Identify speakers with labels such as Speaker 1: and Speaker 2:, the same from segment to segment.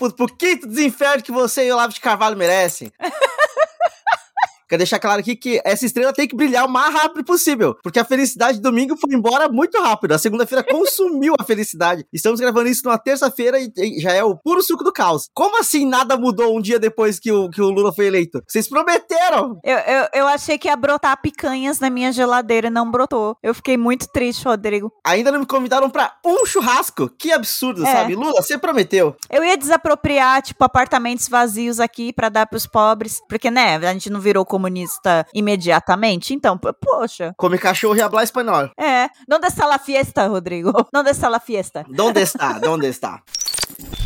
Speaker 1: Puta, pro quinto desinferno que você e o Olavo de Carvalho merecem. Quero deixar claro aqui que essa estrela tem que brilhar o mais rápido possível, porque a felicidade de domingo foi embora muito rápido. A segunda-feira consumiu a felicidade. Estamos gravando isso numa terça-feira e, já é o puro suco do caos. Como assim nada mudou um dia depois que o, que o Lula foi eleito? Vocês prometeram!
Speaker 2: Eu, eu, eu achei que ia brotar picanhas na minha geladeira e não brotou. Eu fiquei muito triste, Rodrigo.
Speaker 1: Ainda não me convidaram para um churrasco. Que absurdo, é. sabe? Lula, você prometeu.
Speaker 2: Eu ia desapropriar, tipo, apartamentos vazios aqui para dar pros pobres, porque, né, a gente não virou como comunista imediatamente. Então, poxa.
Speaker 1: Come cachorro e habla espanhol.
Speaker 2: É. Onde está la fiesta, Rodrigo? Onde está la fiesta?
Speaker 1: Onde está? Onde está?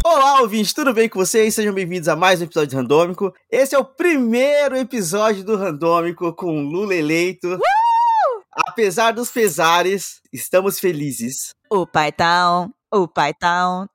Speaker 1: Olá, ouvintes, tudo bem com vocês? Sejam bem-vindos a mais um episódio do Randômico. Esse é o primeiro episódio do Randômico com Lula eleito. Uh! Apesar dos pesares, estamos felizes.
Speaker 2: O pai tá o pai tá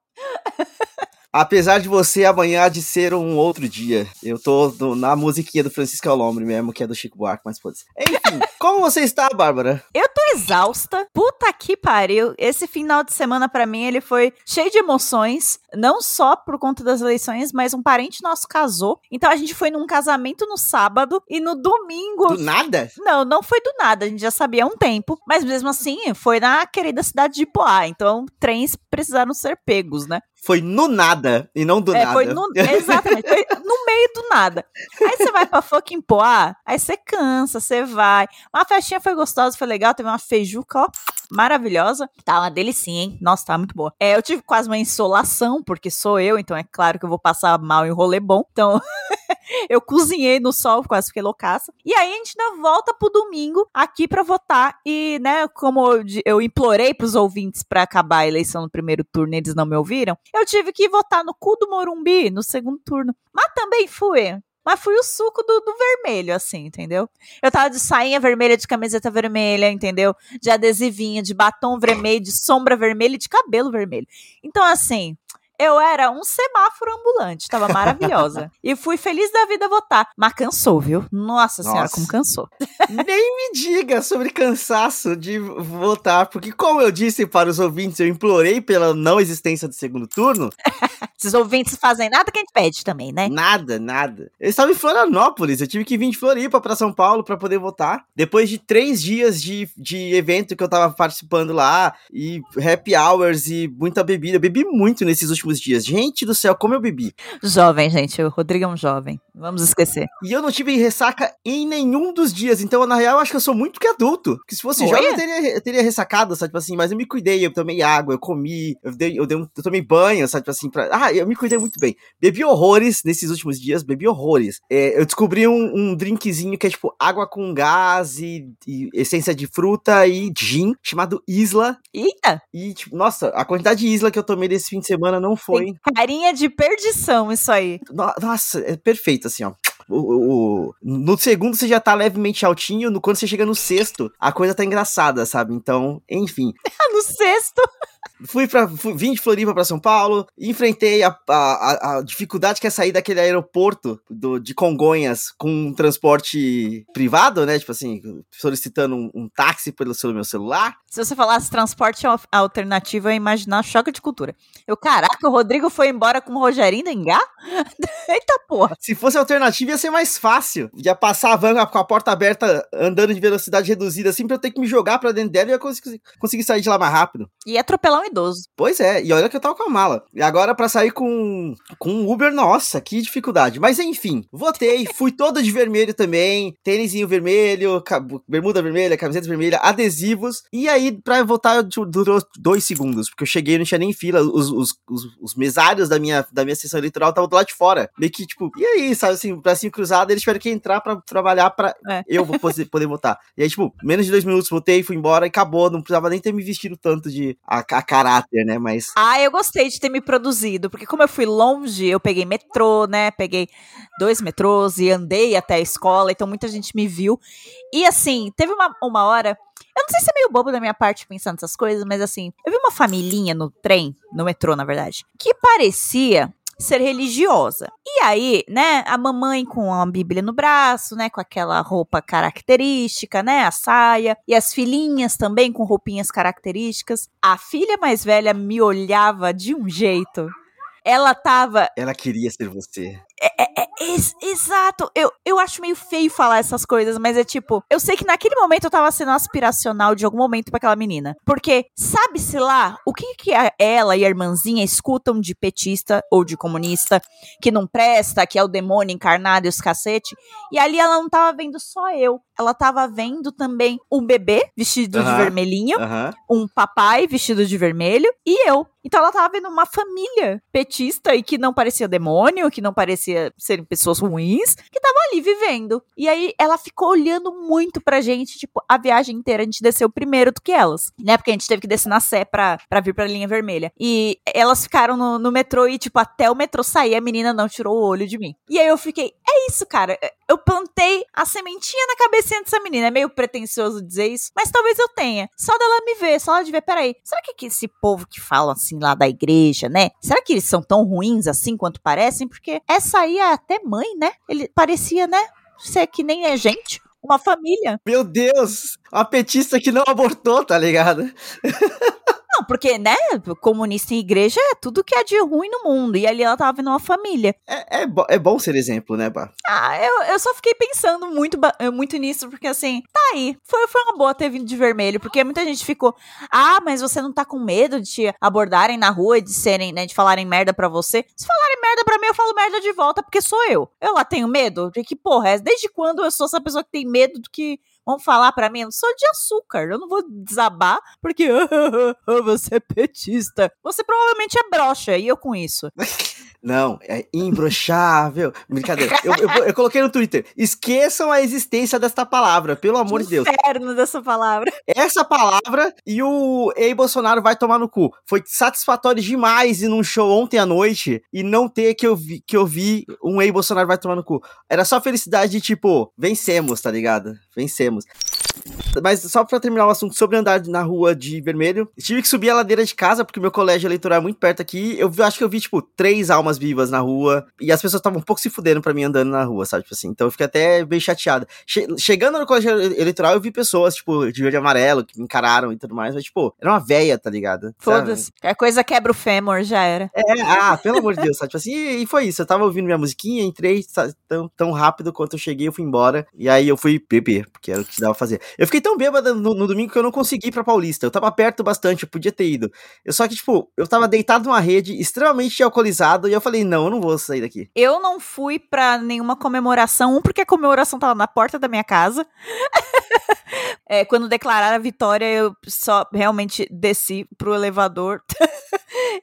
Speaker 1: Apesar de você amanhã de ser um outro dia. Eu tô no, na musiquinha do Francisco Alombre mesmo, que é do Chico Buarque, mas pode ser. Enfim, como você está, Bárbara?
Speaker 2: Eu tô exausta. Puta que pariu. Esse final de semana para mim ele foi cheio de emoções, não só por conta das eleições, mas um parente nosso casou. Então a gente foi num casamento no sábado e no domingo.
Speaker 1: Do nada?
Speaker 2: Não, não foi do nada, a gente já sabia há um tempo, mas mesmo assim foi na querida cidade de Poá. Então trens precisaram ser pegos, né?
Speaker 1: Foi no nada e não do é, nada.
Speaker 2: Foi no, exatamente, foi no meio do nada. Aí você vai pra fucking Poá, aí você cansa, você vai. Uma festinha foi gostosa, foi legal, teve uma feijuca, ó, maravilhosa. Tá uma delicinha, hein? Nossa, tá muito boa. É, eu tive quase uma insolação, porque sou eu, então é claro que eu vou passar mal em rolê bom. Então, eu cozinhei no sol, quase fiquei loucaça. E aí a gente ainda volta pro domingo aqui para votar. E, né, como eu implorei pros ouvintes para acabar a eleição no primeiro turno e eles não me ouviram, eu tive que votar no cu do Morumbi no segundo turno. Mas também fui. Mas fui o suco do, do, vermelho, assim, entendeu? Eu tava de sainha vermelha, de camiseta vermelha, entendeu? De adesivinha, de batom vermelho, de sombra vermelha e de cabelo vermelho. Então, assim, eu era um semáforo ambulante, tava maravilhosa. e fui feliz da vida votar. Mas cansou, viu? Nossa, Nossa. senhora, como cansou.
Speaker 1: Nem me diga sobre cansaço de votar, porque como eu disse para os ouvintes, eu implorei pela não existência do segundo turno.
Speaker 2: Esses ouvintes fazem nada que a gente pede também, né?
Speaker 1: Nada, nada. Eu estava em Florianópolis, eu tive que vir de Floripa para São Paulo para poder votar. Depois de três dias de, de evento que eu tava participando lá, e happy hours e muita bebida. Eu bebi muito nesses últimos últimos dias. Gente do céu, como eu bebi.
Speaker 2: Jovem, gente. O Rodrigo é um jovem. Vamos esquecer.
Speaker 1: E eu não tive ressaca em nenhum dos dias. Então, na real, eu acho que eu sou muito que adulto. Que se fosse Oi? jovem, eu teria, eu teria ressacado, sabe? Tipo assim, mas eu me cuidei, eu tomei água, eu comi, eu, dei, eu, dei um, eu tomei banho, sabe? Tipo assim, pra... Ah, eu me cuidei muito bem. Bebi horrores nesses últimos dias, bebi horrores. É, eu descobri um, um, drinkzinho que é tipo água com gás e, e, essência de fruta e gin, chamado Isla.
Speaker 2: Eita!
Speaker 1: E, tipo, nossa, a quantidade de Isla que eu tomei desse fim de semana não foi. Tem
Speaker 2: carinha de perdição isso aí.
Speaker 1: Nossa, é perfeito, assim, ó. O, o, no segundo você já tá levemente altinho, no, quando você chega no sexto, a coisa tá engraçada, sabe? Então, enfim.
Speaker 2: no sexto?
Speaker 1: Fui para vim de Floripa para São Paulo, enfrentei a, a, a, dificuldade que é sair daquele aeroporto do, de Congonhas com um transporte privado, né? Tipo assim, solicitando um, um táxi pelo, meu celular.
Speaker 2: Se você falasse transporte alternativo, eu ia imaginar choque de cultura. Eu, caraca, o Rodrigo foi embora com o Rogerinho da Engá? Eita porra.
Speaker 1: Se fosse alternativo, ia ser mais fácil. Ia passar a van com a porta aberta, andando de velocidade reduzida, assim, pra eu ter que me jogar pra dentro dela e eu conseguir, conseguir sair de lá mais rápido.
Speaker 2: E atropelar um idoso.
Speaker 1: Pois é, e olha que eu tava com a mala. E agora para sair com com Uber, nossa, que dificuldade. Mas enfim, votei, fui todo de vermelho também, tênisinho vermelho, bermuda vermelha, camiseta vermelha, adesivos. E aí, pra votar, durou dois segundos, porque eu cheguei e não tinha nem fila. Os, os, os, os, mesários da minha, da minha sessão eleitoral estavam do lado de fora. Meio que, tipo, e aí, sabe assim, bracinho cruzado, eles tiveram que entrar para trabalhar para é. eu poder, poder votar. E aí, tipo, menos de dois minutos, votei, fui embora e acabou. Não precisava nem ter me vestido tanto de a, a caráter, né? Mas.
Speaker 2: Ah, eu gostei de ter me produzido, porque como eu fui longe, eu peguei metrô, né? Peguei dois metrôs e andei até a escola, então muita gente me viu. E assim, teve uma, uma hora. Eu não sei se é meio bobo da minha parte pensando essas coisas, mas assim, eu vi uma família no trem, no metrô, na verdade, que parecia ser religiosa. E aí, né, a mamãe com a Bíblia no braço, né, com aquela roupa característica, né, a saia, e as filhinhas também com roupinhas características. A filha mais velha me olhava de um jeito ela tava.
Speaker 1: Ela queria ser você.
Speaker 2: É, é, é, ex- exato. Eu, eu acho meio feio falar essas coisas, mas é tipo, eu sei que naquele momento eu tava sendo aspiracional de algum momento pra aquela menina. Porque, sabe-se lá, o que que ela e a irmãzinha escutam de petista ou de comunista, que não presta, que é o demônio encarnado e os cacete. E ali ela não tava vendo só eu. Ela tava vendo também um bebê vestido de vermelhinho um papai vestido de vermelho e eu. Então ela tava vendo uma família petista e que não parecia demônio, que não parecia serem pessoas ruins, que tava ali vivendo. E aí ela ficou olhando muito pra gente, tipo, a viagem inteira a gente desceu primeiro do que elas, né? Porque a gente teve que descer na Sé pra, pra vir pra linha vermelha. E elas ficaram no, no metrô e, tipo, até o metrô sair, a menina não tirou o olho de mim. E aí eu fiquei, é isso, cara. Eu plantei a sementinha na cabecinha dessa menina. É meio pretencioso dizer isso, mas talvez eu tenha. Só dela me ver, só ela de ver, peraí, será que, que esse povo que fala assim lá da igreja, né? Será que eles são tão ruins assim quanto parecem? Porque essa aí é até mãe, né? Ele parecia, né? Ser que nem é gente. Uma família.
Speaker 1: Meu Deus! Uma petista que não abortou, tá ligado?
Speaker 2: Não, porque, né? Comunista em igreja é tudo que é de ruim no mundo. E ali ela tava vendo uma família.
Speaker 1: É, é, bo- é bom ser exemplo, né, Bah?
Speaker 2: Ah, eu, eu só fiquei pensando muito, eh, muito nisso, porque assim, tá aí. Foi, foi uma boa ter vindo de vermelho, porque muita gente ficou, ah, mas você não tá com medo de te abordarem na rua e de serem, né, de falarem merda pra você? Se falarem merda pra mim, eu falo merda de volta, porque sou eu. Eu lá tenho medo? De que porra é? Desde quando eu sou essa pessoa que tem medo do que vão falar pra mim? Eu não sou de açúcar, eu não vou desabar, porque "Ah, você é petista. Você provavelmente é broxa, e eu com isso.
Speaker 1: Não, é imbrochável. Brincadeira. Eu, eu, eu coloquei no Twitter. Esqueçam a existência desta palavra, pelo amor de Deus.
Speaker 2: Inferno dessa palavra.
Speaker 1: Essa palavra e o Ei Bolsonaro vai tomar no cu. Foi satisfatório demais ir num show ontem à noite e não ter que eu vi, que eu vi um Ei Bolsonaro vai tomar no cu. Era só felicidade de tipo, vencemos, tá ligado? Vencemos. Mas só pra terminar o assunto sobre andar na rua de vermelho, tive que subir a ladeira de casa, porque meu colégio eleitoral é muito perto aqui. Eu acho que eu vi, tipo, três almas vivas na rua. E as pessoas estavam um pouco se fudendo pra mim andando na rua, sabe? Tipo assim. Então eu fiquei até bem chateado. Che- chegando no colégio ele- eleitoral, eu vi pessoas, tipo, de verde e amarelo, que me encararam e tudo mais. Mas, tipo, era uma véia, tá ligado?
Speaker 2: Foda-se. Qualquer coisa quebra o fêmur, já era.
Speaker 1: É, ah, pelo amor de Deus, sabe? Tipo assim, e, e foi isso. Eu tava ouvindo minha musiquinha, entrei tão, tão rápido quanto eu cheguei, eu fui embora. E aí eu fui beber, porque era o que dava fazer. Eu fiquei tão bêbada no, no domingo que eu não consegui ir pra Paulista. Eu tava perto bastante, eu podia ter ido. Eu só que, tipo, eu tava deitado numa rede, extremamente alcoolizado, e eu falei, não, eu não vou sair daqui.
Speaker 2: Eu não fui pra nenhuma comemoração, um porque a comemoração tava na porta da minha casa. É, quando declararam a vitória, eu só realmente desci pro elevador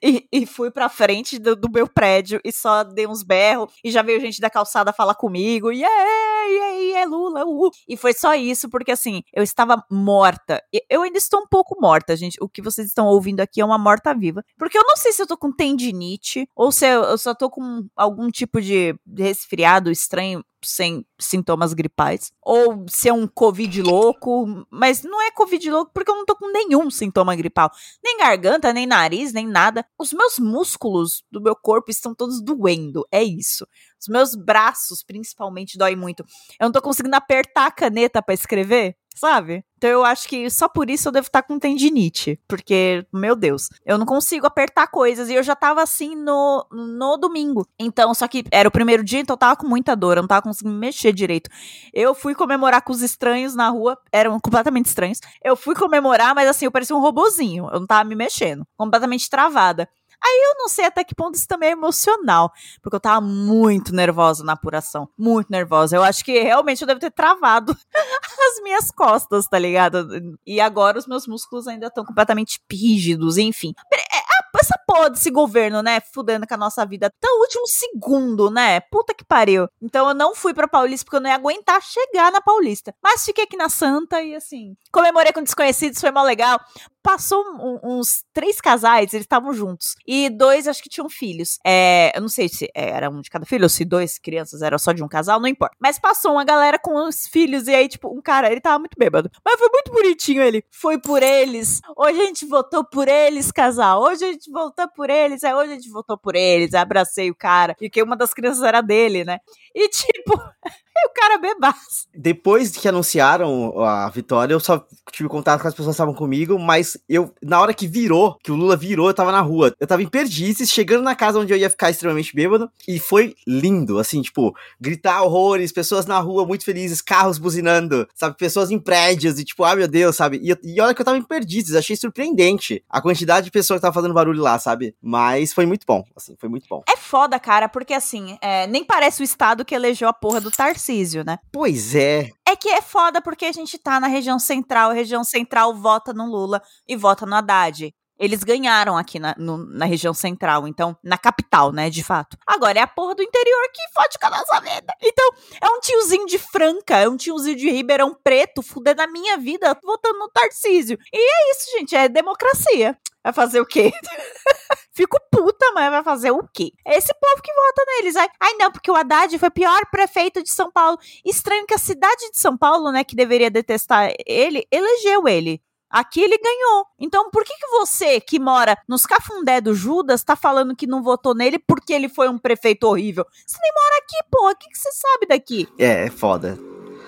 Speaker 2: e, e fui pra frente do, do meu prédio e só dei uns berros e já veio gente da calçada falar comigo. E aí, é Lula, uh. E foi só isso, porque assim, eu estava morta. Eu ainda estou um pouco morta, gente. O que vocês estão ouvindo aqui é uma morta-viva. Porque eu não sei se eu tô com tendinite ou se eu, eu só tô com algum tipo de resfriado estranho sem sintomas gripais. Ou se é um Covid louco. Mas não é Covid louco porque eu não tô com nenhum sintoma gripal. Nem garganta, nem nariz, nem nada. Os meus músculos do meu corpo estão todos doendo. É isso. Os meus braços, principalmente, dói muito. Eu não tô conseguindo apertar a caneta pra escrever, sabe? Então eu acho que só por isso eu devo estar com tendinite. Porque, meu Deus, eu não consigo apertar coisas. E eu já tava assim no, no domingo. Então, só que era o primeiro dia, então eu tava com muita dor. Eu não tava conseguindo mexer direito. Eu fui comemorar com os estranhos na rua. Eram completamente estranhos. Eu fui comemorar, mas assim, eu parecia um robozinho. Eu não tava me mexendo. Completamente travada. Aí eu não sei até que ponto isso também é emocional, porque eu tava muito nervosa na apuração, muito nervosa. Eu acho que realmente eu devo ter travado as minhas costas, tá ligado? E agora os meus músculos ainda estão completamente rígidos, enfim. É, a- Essa porra desse governo, né, fudendo com a nossa vida até o último segundo, né? Puta que pariu. Então eu não fui pra Paulista porque eu não ia aguentar chegar na Paulista. Mas fiquei aqui na Santa e assim, comemorei com desconhecidos, foi mó legal passou um- uns três casais, eles estavam juntos. E dois, acho que tinham filhos. É, eu não sei se era um de cada filho ou se dois crianças eram só de um casal, não importa. Mas passou uma galera com os filhos, e aí, tipo, um cara, ele tava muito bêbado. Mas foi muito bonitinho ele. Foi por eles. Hoje a gente votou por eles, casal. Hoje a gente votou por eles. É, hoje a gente votou por eles. Abracei o cara. Que uma das crianças era dele, né? E, tipo, E o cara bebaço.
Speaker 1: Depois que anunciaram a vitória, eu só tive contato com as pessoas que estavam comigo, mas eu, na hora que virou, que o Lula virou, eu tava na rua. Eu tava em Perdizes, chegando na casa onde eu ia ficar extremamente bêbado, e foi lindo, assim, tipo, gritar horrores, pessoas na rua muito felizes, carros buzinando, sabe, pessoas em prédios, e tipo, ah, meu Deus, sabe? E, e olha que eu tava em Perdizes, achei surpreendente a quantidade de pessoas que tava fazendo barulho lá, sabe? Mas foi muito bom, assim, foi muito bom.
Speaker 2: É foda, cara, porque assim, é, nem parece o estado que elegeu a porra do Tarcísio, né?
Speaker 1: Pois é.
Speaker 2: É que é foda porque a gente tá na região central, a região central vota no Lula e vota no Haddad. Eles ganharam aqui na, no- na região central, então, na capital, né, de fato. Agora é a porra do interior que fode com a nossa vida. Então, é um tiozinho de Franca, é um tiozinho de Ribeirão Preto, fudendo a minha vida, votando no Tarcísio. E é isso, gente, é democracia. Vai fazer o quê? Fico puta, mas vai fazer o quê? É esse povo que vota neles. Ai, ai, não, porque o Haddad foi pior prefeito de São Paulo. Estranho que a cidade de São Paulo, né, que deveria detestar ele, elegeu ele. Aqui ele ganhou. Então, por que, que você, que mora nos cafundé do Judas, tá falando que não votou nele porque ele foi um prefeito horrível? Você nem mora aqui, porra. O que, que você sabe daqui?
Speaker 1: É, é foda.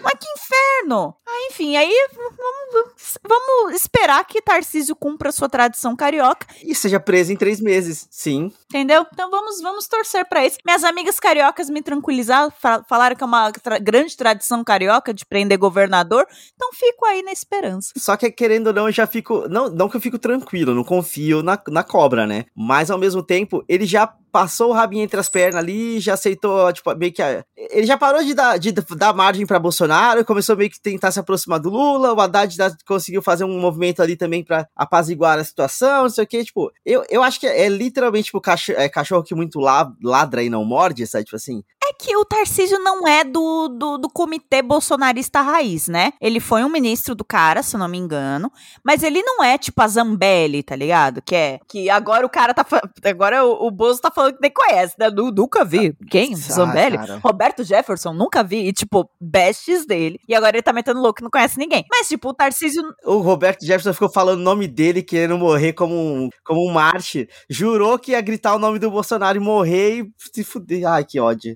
Speaker 2: Mas que inferno! Ah, enfim, aí vamos, vamos esperar que Tarcísio cumpra sua tradição carioca,
Speaker 1: E seja preso em três meses, sim.
Speaker 2: entendeu? Então vamos, vamos torcer pra isso. Minhas amigas cariocas me tranquilizaram, fa- falaram que é uma tra- grande tradição carioca de prender governador, então fico aí na esperança.
Speaker 1: Só que, querendo ou não, eu já fico. Não, não que eu fico tranquilo, não confio na, na cobra, né? Mas ao mesmo tempo, ele já passou o rabinho entre as pernas ali, já aceitou, tipo, meio que. a- Ele já parou de dar, de dar margem pra Bolsonaro, começou meio que tentar se aproximar do Lula, o Haddad da- conseguiu fazer um movimento ali também pra apaziguar a situação, não sei o que, tipo, eu, eu acho que é, literalmente, tipo, cachorro, é, cachorro que muito la- ladra e não morde, sabe? Tipo assim.
Speaker 2: É que o Tarcísio não é do, do, do comitê bolsonarista raiz, né? Ele foi um ministro do cara, se eu não me engano. Mas ele não é tipo a Zambelli, tá ligado? Que é. Que agora o cara tá. Agora o, o Bozo tá falando que nem conhece, né? Nu- nunca vi. Quem?
Speaker 1: Ah,
Speaker 2: Zambelli?
Speaker 1: cara.
Speaker 2: Roberto Jefferson? Nunca vi. E, tipo, bestes dele. E agora ele tá metendo louco que não conhece ninguém. Mas, tipo, o Tarcísio.
Speaker 1: O Roberto Jefferson ficou falando o nome dele, querendo morrer como um, como um mártir. Jurou que ia gritar o nome do Bolsonaro e morrer e se fuder. Ai, que ódio.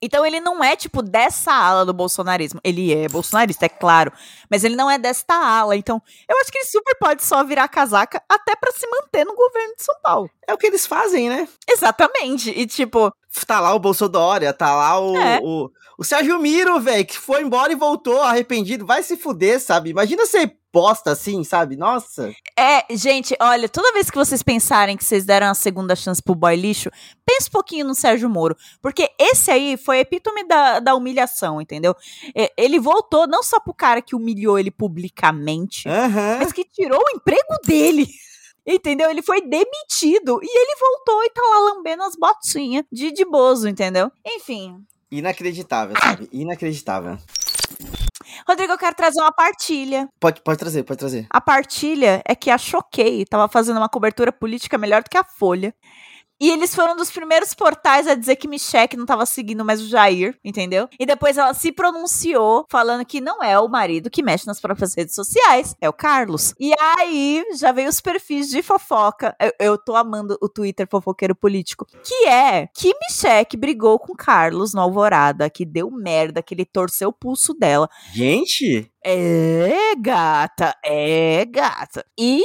Speaker 2: Então ele não é, tipo, dessa ala do bolsonarismo. Ele é bolsonarista, é claro. Mas ele não é desta ala. Então, eu acho que ele super pode só virar casaca até pra se manter no governo de São Paulo.
Speaker 1: É o que eles fazem, né?
Speaker 2: Exatamente. E, tipo,
Speaker 1: Tá lá o Bolsodória, tá lá o,
Speaker 2: É.
Speaker 1: o, o Sérgio Miro, velho, que foi embora e voltou arrependido. Vai se fuder, sabe? Imagina ser bosta assim, sabe? Nossa.
Speaker 2: é, gente, olha, toda vez que vocês pensarem que vocês deram a segunda chance pro boy lixo, pense um pouquinho no Sérgio Moro. Porque esse aí foi a epítome da, da humilhação, entendeu? Ele voltou não só pro cara que humilhou ele publicamente,
Speaker 1: Aham.
Speaker 2: mas que tirou o emprego dele. Entendeu? Ele foi demitido e ele voltou e tá lá lambendo as botinhas de, de Bozo, entendeu? Enfim.
Speaker 1: Inacreditável, sabe? Inacreditável.
Speaker 2: Rodrigo, eu quero trazer uma partilha.
Speaker 1: Pode, pode trazer, pode trazer.
Speaker 2: A partilha é que a Choquei tava fazendo uma cobertura política melhor do que a Folha. E eles foram um dos primeiros portais a dizer que Michelle não tava seguindo mais o Jair, entendeu? E depois ela se pronunciou falando que não é o marido que mexe nas próprias redes sociais, é o Carlos. E aí já veio os perfis de fofoca. Eu, eu tô amando o Twitter fofoqueiro político. Que é que Michelle brigou com Carlos no Alvorada, que deu merda, que ele torceu o pulso dela.
Speaker 1: Gente,
Speaker 2: É, gata, é, gata. E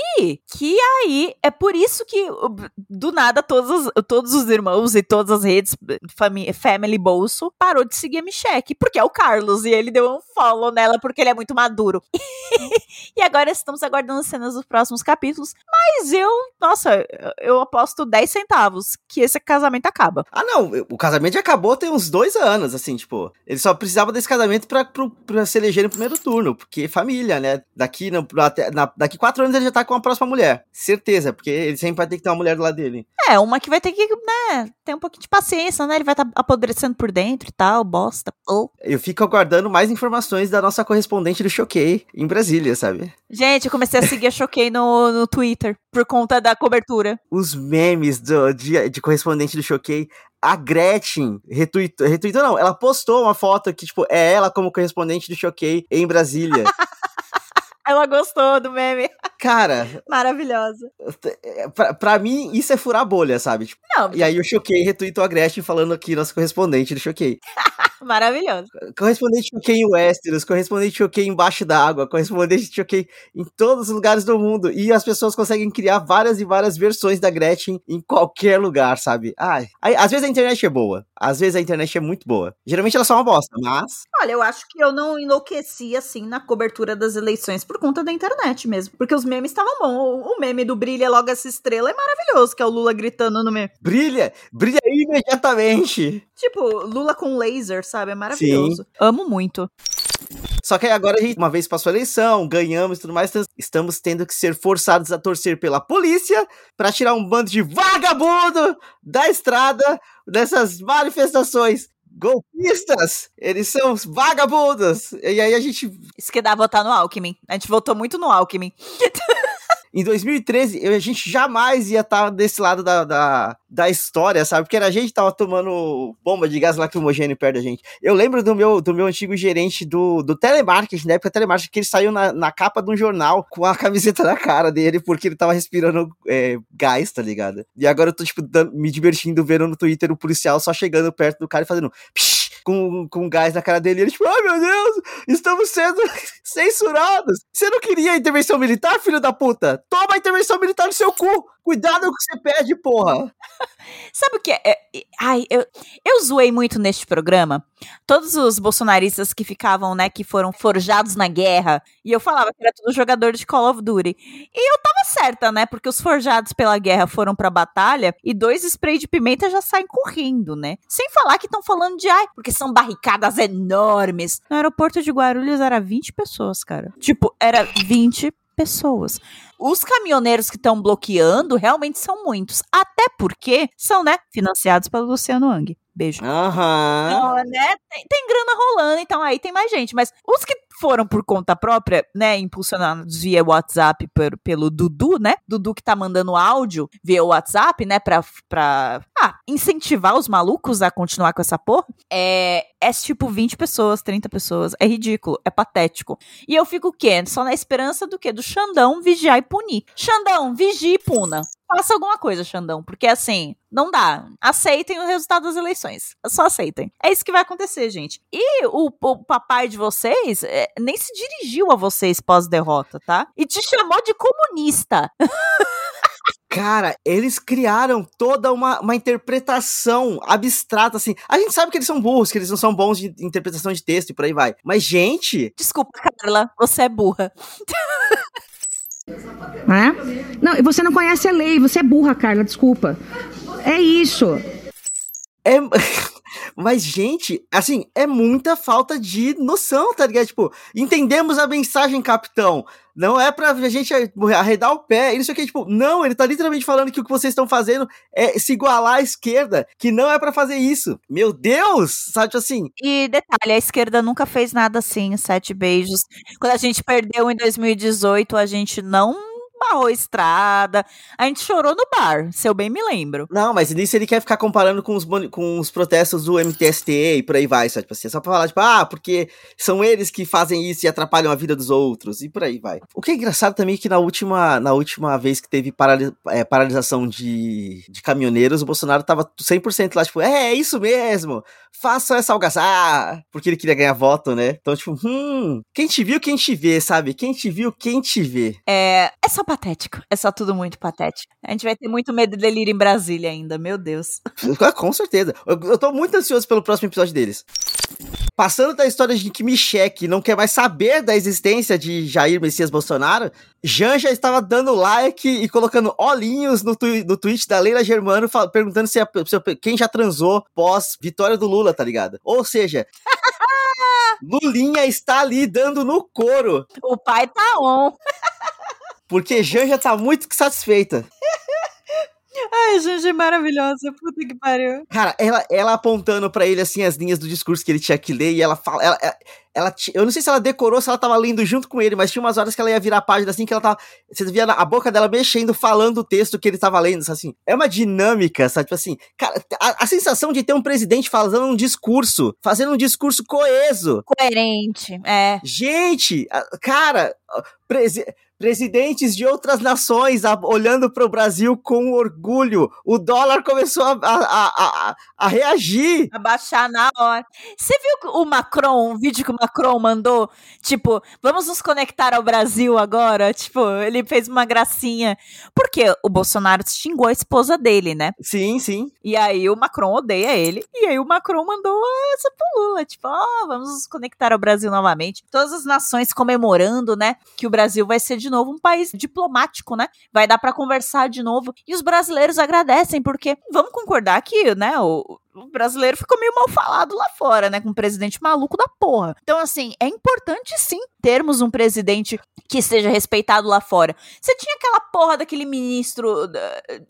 Speaker 2: que aí é por isso que o- do nada todos, os- todos os irmãos e todas as redes fami- Family Bolso parou de seguir a Michelle, porque é o Carlos e ele deu um follow nela porque ele é muito maduro. e agora estamos aguardando as cenas dos próximos capítulos, mas eu, nossa, eu aposto 10 centavos que esse casamento acaba.
Speaker 1: Ah, não, o casamento já acabou tem uns dois anos, assim, tipo. Ele só precisava desse casamento pra, pro- pra se eleger no primeiro turno, porque família, né? Daqui, no, até- na- daqui quatro anos ele já tá com a próxima mulher. Certeza, porque ele sempre vai ter que ter uma mulher do lado dele.
Speaker 2: É, uma que vai ter que, né, ter um pouquinho de paciência, né? Ele vai estar apodrecendo por dentro e tal, bosta. Ou
Speaker 1: Eu fico aguardando mais informações da nossa correspondente do Choquei em Brasília, sabe?
Speaker 2: Gente, eu comecei a seguir a Choquei no, no Twitter por conta da cobertura.
Speaker 1: Os memes do, de, de correspondente do Choquei. A Gretchen retweetou, retweetou não, ela postou uma foto que, tipo, é ela como correspondente do Choquei em Brasília.
Speaker 2: Ela gostou do meme.
Speaker 1: Cara,
Speaker 2: Maravilhosa.
Speaker 1: pra, pra mim, isso é furar bolha, sabe? Tipo,
Speaker 2: Não,
Speaker 1: E aí o Choquei retweetou a Gretchen falando aqui, nossa correspondente do Choquei.
Speaker 2: Maravilhoso.
Speaker 1: Correspondente choquei em Westeros, correspondente choquei embaixo d'água, correspondente choquei em todos os lugares do mundo. E as pessoas conseguem criar várias e várias versões da Gretchen em qualquer lugar, sabe? Ai, aí, às vezes a internet é boa, às vezes a internet é muito boa. Geralmente ela é só uma bosta, mas.
Speaker 2: Olha, eu acho que eu não enlouqueci assim na cobertura das eleições por conta da internet mesmo. Porque os memes estavam bons. O meme do Brilha Logo Essa Estrela é maravilhoso, que é o Lula gritando no meme.
Speaker 1: Brilha! Brilha imediatamente!
Speaker 2: Tipo, Lula com laser, sabe? É maravilhoso. Sim. Amo muito.
Speaker 1: Só que agora a gente, uma vez passou a eleição, ganhamos e tudo mais, então estamos tendo que ser forçados a torcer pela polícia para tirar um bando de vagabundo da estrada dessas manifestações. Golpistas! Eles são vagabundos! E aí a gente.
Speaker 2: Isso que dá votar no Alckmin. A gente votou muito no Alckmin.
Speaker 1: Em 2013, a gente jamais ia estar tá desse lado da, da, da, história, sabe? Porque era a gente que tava tomando bomba de gás lacrimogêneo perto da gente. Eu lembro do meu, do meu antigo gerente do, do telemarketing, na época telemarketing, que ele saiu na, na capa de um jornal com a camiseta na cara dele, porque ele tava respirando é, gás, tá ligado? E agora eu tô, tipo, dando, me divertindo vendo no Twitter o policial só chegando perto do cara e fazendo. Psh! Com, com gás na cara dele. Ele, tipo, ai meu Deus, estamos sendo censurados. Você não queria intervenção militar, filho da puta? Toma a intervenção militar no seu cu. Cuidado com o que você pede, porra.
Speaker 2: Sabe o que é? é? Ai, eu, eu zoei muito neste programa. Todos os bolsonaristas que ficavam, né, que foram forjados na guerra. E eu falava que era tudo jogador de Call of Duty. E eu tava certa, né? Porque os forjados pela guerra foram pra batalha e dois spray de pimenta já saem correndo, né? Sem falar que estão falando de, ai, porque são barricadas enormes. No aeroporto de Guarulhos era 20 pessoas, cara. Tipo, era 20 pessoas. Os caminhoneiros que estão bloqueando realmente são muitos. Até porque são, né, financiados pelo Luciano Hang. Beijo.
Speaker 1: Aham.
Speaker 2: Então, né, tem, tem, grana rolando, então aí tem mais gente. Mas os que foram por conta própria, né, impulsionados via WhatsApp por, pelo Dudu, né? Dudu que tá mandando áudio via WhatsApp, né, pra, pra ah, incentivar os malucos a continuar com essa porra, é, é tipo 20 pessoas, 30 pessoas. É ridículo, é patético. E eu fico o quê? Só na esperança do quê? Do Xandão vigiar e punir. Xandão, vigie e puna faça alguma coisa, Xandão. Porque assim, não dá. Aceitem o resultado das eleições. Só aceitem. É isso que vai acontecer, gente. E o, o papai de vocês é, nem se dirigiu a vocês pós-derrota, tá? E te chamou de comunista.
Speaker 1: Cara, eles criaram toda uma, uma interpretação abstrata, assim. A gente sabe que eles são burros, que eles não são bons de interpretação de texto e por aí vai. Mas, gente.
Speaker 2: Desculpa, Carla, você é burra.
Speaker 3: É? Não, você não conhece a lei, você é burra, Carla, desculpa. É isso.
Speaker 1: É. Mas, gente, assim, é muita falta de noção, tá ligado? Tipo, entendemos a mensagem, capitão. Não é pra gente arredar o pé. Isso aqui, tipo, não, ele tá literalmente falando que o que vocês estão fazendo é se igualar à esquerda, que não é para fazer isso. Meu Deus! Sabe, tipo assim.
Speaker 2: E detalhe, a esquerda nunca fez nada assim, sete beijos. Quando a gente perdeu em 2018, a gente não barrou estrada. A gente chorou no bar, se eu bem me lembro.
Speaker 1: Não, mas nisso ele quer ficar comparando com os, com os protestos do MTST e por aí vai, só, tipo assim, só pra falar, tipo, ah, porque são eles que fazem isso e atrapalham a vida dos outros, e por aí vai. O que é engraçado também é que na última, na última vez que teve é, paralisação de, de caminhoneiros, o Bolsonaro tava 100% lá, tipo, é, é isso mesmo, faça essa algazarra, porque ele queria ganhar voto, né? Então, tipo, hum, quem te viu, quem te vê, sabe? Quem te viu, quem te vê.
Speaker 2: É, é só patético. É só tudo muito patético. A gente vai ter muito medo dele ir em Brasília ainda, meu Deus.
Speaker 1: Com certeza. Eu, eu tô muito ansioso pelo próximo episódio deles. Passando da história de que Michele não quer mais saber da existência de Jair Messias Bolsonaro, Jan já estava dando like e colocando olhinhos no, tu, no tweet da Leila Germano, perguntando se, a, se quem já transou pós vitória do Lula, tá ligado? Ou seja, Lulinha está ali dando no couro.
Speaker 2: O pai tá on.
Speaker 1: Porque Janja tá muito satisfeita.
Speaker 2: Ai, Janja é maravilhosa, puta que pariu.
Speaker 1: Cara, ela, ela apontando para ele assim as linhas do discurso que ele tinha que ler e ela fala, ela, ela, ela, eu não sei se ela decorou, se ela tava lendo junto com ele, mas tinha umas horas que ela ia virar a página assim que ela tava, você via a boca dela mexendo, falando o texto que ele tava lendo, assim. É uma dinâmica, sabe? Tipo assim, cara, a, a sensação de ter um presidente fazendo um discurso, fazendo um discurso coeso.
Speaker 2: Coerente, é.
Speaker 1: Gente, cara, presidente presidentes de outras nações olhando para o Brasil com orgulho. O dólar começou a, a, a, a reagir.
Speaker 2: A baixar na hora. Você viu o Macron, o vídeo que o Macron mandou? Tipo, vamos nos conectar ao Brasil agora? Tipo, ele fez uma gracinha. Porque o Bolsonaro xingou a esposa dele, né?
Speaker 1: Sim, sim.
Speaker 2: E aí o Macron odeia ele. E aí o Macron mandou essa pro Lula. Tipo, ó, oh, vamos nos conectar ao Brasil novamente. Todas as nações comemorando, né? Que o Brasil vai ser de novo um país diplomático, né? Vai dar para conversar de novo. E os brasileiros agradecem, porque vamos concordar que, né, o, o brasileiro ficou meio mal falado lá fora, né? Com um presidente maluco da porra. Então, assim, é importante sim termos um presidente que seja respeitado lá fora. Você tinha aquela porra daquele ministro. Da,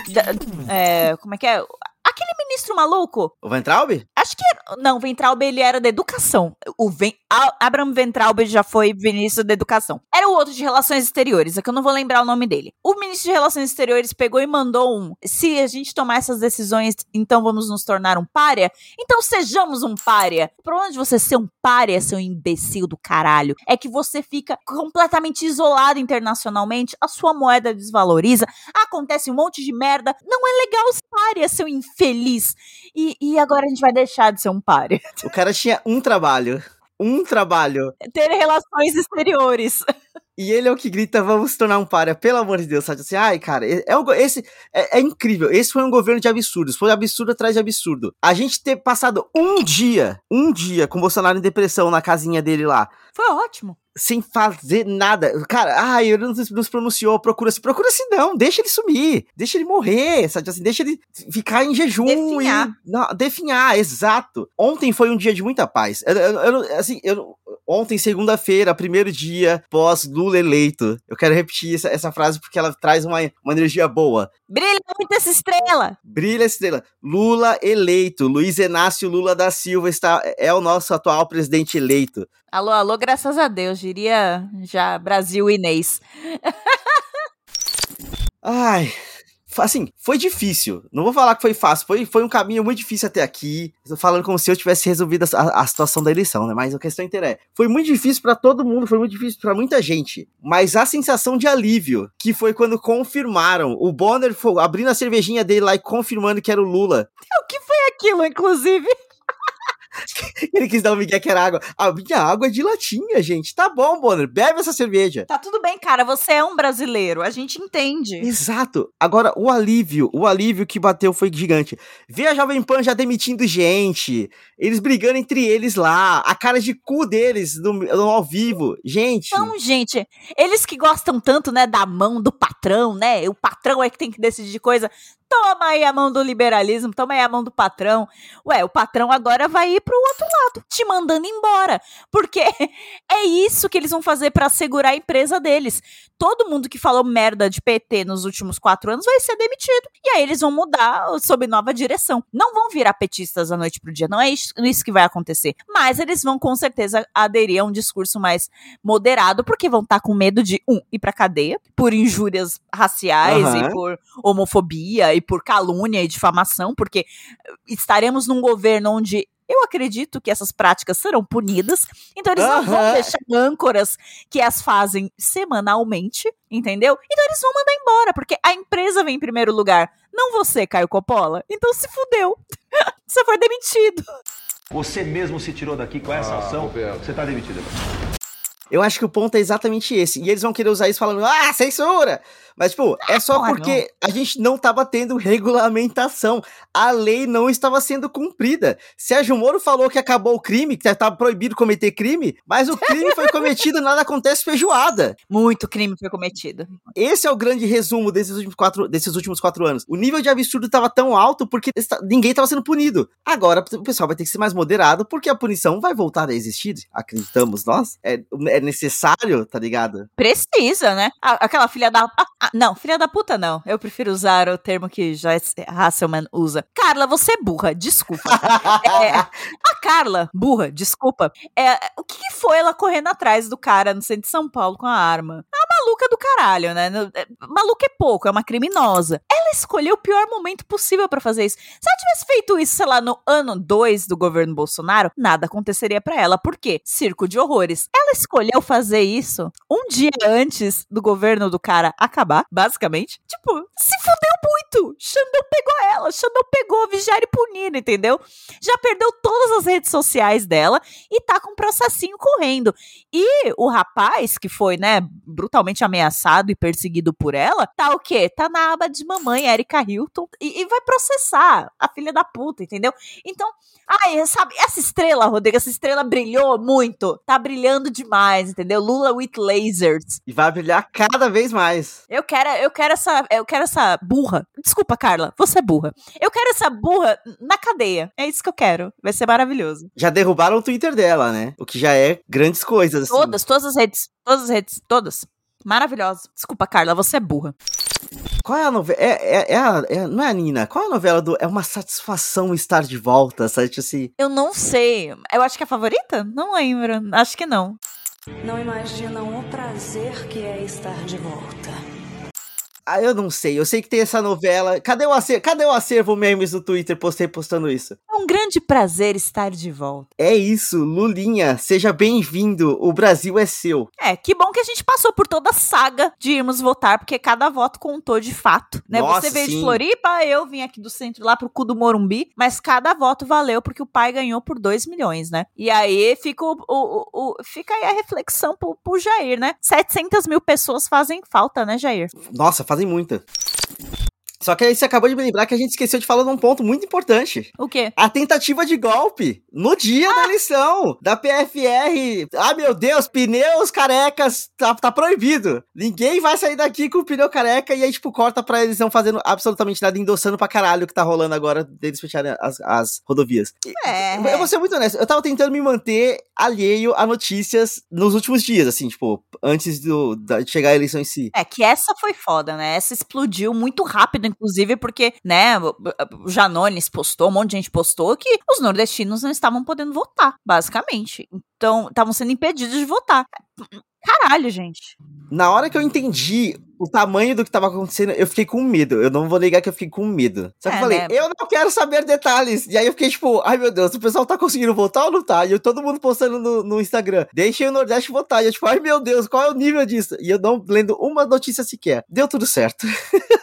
Speaker 2: da, é, como é que é? Aquele ministro maluco.
Speaker 1: O Ventralbe?
Speaker 2: Acho que. Não, Ventralbe ele era da educação. O Ven, Abraham Ventralbe já foi ministro da educação. Era o outro de relações exteriores, é que eu não vou lembrar o nome dele. O ministro de relações exteriores pegou e mandou um: se a gente tomar essas decisões, então vamos nos tornar um párea? Então sejamos um párea. O problema de você ser um párea, seu imbecil do caralho, é que você fica completamente isolado internacionalmente, a sua moeda desvaloriza, acontece um monte de merda. Não é legal ser párea, seu infeliz. E, e agora a gente vai deixar de ser um párea.
Speaker 1: O cara tinha um trabalho um trabalho.
Speaker 2: Ter relações exteriores.
Speaker 1: E ele é o que grita, vamos tornar um párea, pelo amor de Deus, sabe? Assim, ai, cara, é, é, esse, é, é, incrível. Esse foi um governo de absurdos. Foi absurdo atrás de absurdo. A gente ter passado um dia, um dia com o Bolsonaro em depressão na casinha dele lá.
Speaker 2: Foi ótimo
Speaker 1: sem fazer nada. Cara, ai, ele não, não se pronunciou, procura-se. Procura-se não, deixa ele sumir, deixa ele morrer, sabe assim, deixa ele ficar em jejum
Speaker 2: definhar.
Speaker 1: e... Não, definhar, exato. Ontem foi um dia de muita paz. Eu, eu, eu assim, eu, ontem, segunda-feira, primeiro dia pós Lula eleito. Eu quero repetir essa, essa frase porque ela traz uma, uma energia boa.
Speaker 2: Brilha muito essa estrela!
Speaker 1: Brilha essa estrela. Lula eleito. Luiz Inácio Lula da Silva está, é o nosso atual presidente eleito.
Speaker 2: Alô, alô, graças a Deus, diria já Brasil Inês.
Speaker 1: Ai, assim, foi difícil. Não vou falar que foi fácil, foi, foi um caminho muito difícil até aqui. Estou falando como se eu tivesse resolvido a, a situação da eleição, né? Mas a questão inteira é, foi muito difícil para todo mundo, foi muito difícil para muita gente. Mas a sensação de alívio, que foi quando confirmaram, o Bonner foi, abrindo a cervejinha dele lá e confirmando que era o Lula.
Speaker 2: O que foi aquilo, inclusive?
Speaker 1: Ele quis dar um migué que era água. A minha água é de latinha, gente. Tá bom, Bonner, bebe essa cerveja.
Speaker 2: Tá tudo bem, cara, você é um brasileiro, a gente entende.
Speaker 1: Exato. Agora, o alívio, o alívio que bateu foi gigante. Ver a Jovem Pan já demitindo gente, eles brigando entre eles lá, a cara de cu deles no, no ao vivo. Gente.
Speaker 2: Então, gente, eles que gostam tanto, né, da mão do patrão, né? O patrão é que tem que decidir coisa. Toma aí a mão do liberalismo, toma aí a mão do patrão. Ué, o patrão agora vai ir pro outro lado, te mandando embora. Porque é isso que eles vão fazer para segurar a empresa deles. Todo mundo que falou merda de PT nos últimos quatro anos vai ser demitido. E aí eles vão mudar sob nova direção. Não vão virar petistas da noite pro dia, não é isso, isso que vai acontecer. Mas eles vão com certeza aderir a um discurso mais moderado, porque vão estar tá com medo de, um, ir pra cadeia por injúrias raciais uhum. e por homofobia e por calúnia e difamação, porque estaremos num governo onde eu acredito que essas práticas serão punidas. Então eles não vão deixar âncoras que as fazem semanalmente, entendeu? Então eles vão mandar embora, porque a empresa vem em primeiro lugar. Não você, Caio Coppola. Então se fudeu. você foi demitido.
Speaker 4: Você mesmo se tirou daqui com essa ah, ação. Roberto. Você tá demitido.
Speaker 1: Eu acho que o ponto é exatamente esse. E eles vão querer usar isso falando, ah, censura! Mas, tipo, é só porque a gente não estava tendo regulamentação. A lei não estava sendo cumprida. Sérgio Moro falou que acabou o crime, que estava proibido cometer crime, mas o crime foi cometido nada acontece feijoada.
Speaker 2: Muito crime foi cometido.
Speaker 1: Esse é o grande resumo desses últimos quatro, desses últimos quatro anos. O nível de absurdo estava tão alto porque ninguém estava sendo punido. Agora o pessoal vai ter que ser mais moderado porque a punição vai voltar a existir, acreditamos nós. É, é necessário, tá ligado?
Speaker 2: Precisa, né? Aquela filha da. Ah, não, filha da puta não. Eu prefiro usar o termo que Joyce Hasselman usa. Carla, você é burra, desculpa. é, a Carla, burra, desculpa. É, o que, que, foi ela correndo atrás do cara no centro de São Paulo com a arma? A maluca do caralho, né? É, maluca é pouco, é uma criminosa. Ela escolheu o pior momento possível para fazer isso. Se ela tivesse feito isso, sei lá, no ano 2 do governo Bolsonaro, nada aconteceria para ela. Por quê? Circo de horrores. Ela escolheu escolheu fazer isso um dia antes do governo do cara acabar, basicamente. Tipo, se fudeu muito. Xandão pegou ela, Xandão pegou vigiar e punir, entendeu? Já perdeu todas as redes sociais dela e tá com um processinho correndo. E o rapaz que foi, né, brutalmente ameaçado e perseguido por ela, tá o quê? Tá na aba de mamãe, Erika Hilton, e, e vai processar a filha da puta, entendeu? Então, ai, sabe, essa estrela, Rodrigo, essa estrela brilhou muito. Tá brilhando demais, entendeu? Lula with lasers.
Speaker 1: E vai brilhar cada vez mais.
Speaker 2: Eu quero, eu quero essa, eu quero essa burra. Desculpa, Carla, você é burra. Eu quero essa burra na cadeia. É isso que eu quero. Vai ser maravilhoso.
Speaker 1: Já derrubaram o Twitter dela, né? O que já é grandes coisas. Assim.
Speaker 2: Todas, todas as redes, todas as redes, todas. Maravilhosa. Desculpa, Carla, você é burra.
Speaker 1: Qual é a novela? É, é, é, a, é, não é a Nina? Qual é a novela do. É uma satisfação estar de volta, sabe? Tipo assim.
Speaker 2: Eu não sei. Eu acho que é a favorita? Não lembro. Acho que não.
Speaker 5: Não imaginam o prazer que é estar de volta.
Speaker 1: Ah, eu não sei. Eu sei que tem essa novela. Cadê o acervo, Cadê o acervo memes do Twitter postei postando isso?
Speaker 2: É um grande prazer estar de volta.
Speaker 1: É isso, Lulinha, seja bem-vindo. O Brasil é seu.
Speaker 2: É, que bom que a gente passou por toda a saga de irmos votar, porque cada voto contou de fato, né?
Speaker 1: Nossa,
Speaker 2: Você veio
Speaker 1: sim.
Speaker 2: de Floripa, eu vim aqui do centro lá pro cu do Morumbi, mas cada voto valeu porque o pai ganhou por 2 milhões, né? E aí fica, o, o- o- fica aí a reflexão pro, pro Jair, né? 700 mil pessoas fazem falta, né, Jair?
Speaker 1: Nossa, fazem muita. Só que aí você acabou de me lembrar que a gente esqueceu de falar de um ponto muito importante.
Speaker 2: O quê?
Speaker 1: A tentativa de golpe no dia da eleição da PFR. Ah, meu Deus, pneus carecas tá, tá proibido. Ninguém vai sair daqui com o pneu careca e aí, tipo, corta pra eles não fazendo absolutamente nada, endossando pra caralho o que tá rolando agora deles fecharem as, as rodovias.
Speaker 2: É.
Speaker 1: Eu vou ser muito honesto, eu tava tentando me manter alheio a notícias nos últimos dias, assim, tipo, antes do, da- de chegar a eleição em si.
Speaker 2: É que essa foi foda, né? Essa explodiu muito rápido, inclusive, porque, né, Janones postou, um monte de gente postou que os nordestinos não estavam podendo votar, basicamente. Então, estavam sendo impedidos de votar. Caralho, gente.
Speaker 1: Na hora que eu entendi o tamanho do que tava acontecendo, eu fiquei com medo. Eu não vou negar que eu fiquei com medo. Só que
Speaker 2: É,
Speaker 1: eu falei,
Speaker 2: né?
Speaker 1: eu não quero saber detalhes. E aí eu fiquei tipo, ai meu Deus, o pessoal tá conseguindo votar ou não tá? E eu, todo mundo postando no, no Instagram, deixem o Nordeste votar. E eu tipo, ai meu Deus, qual é o nível disso? E eu não lendo uma notícia sequer. Deu tudo certo.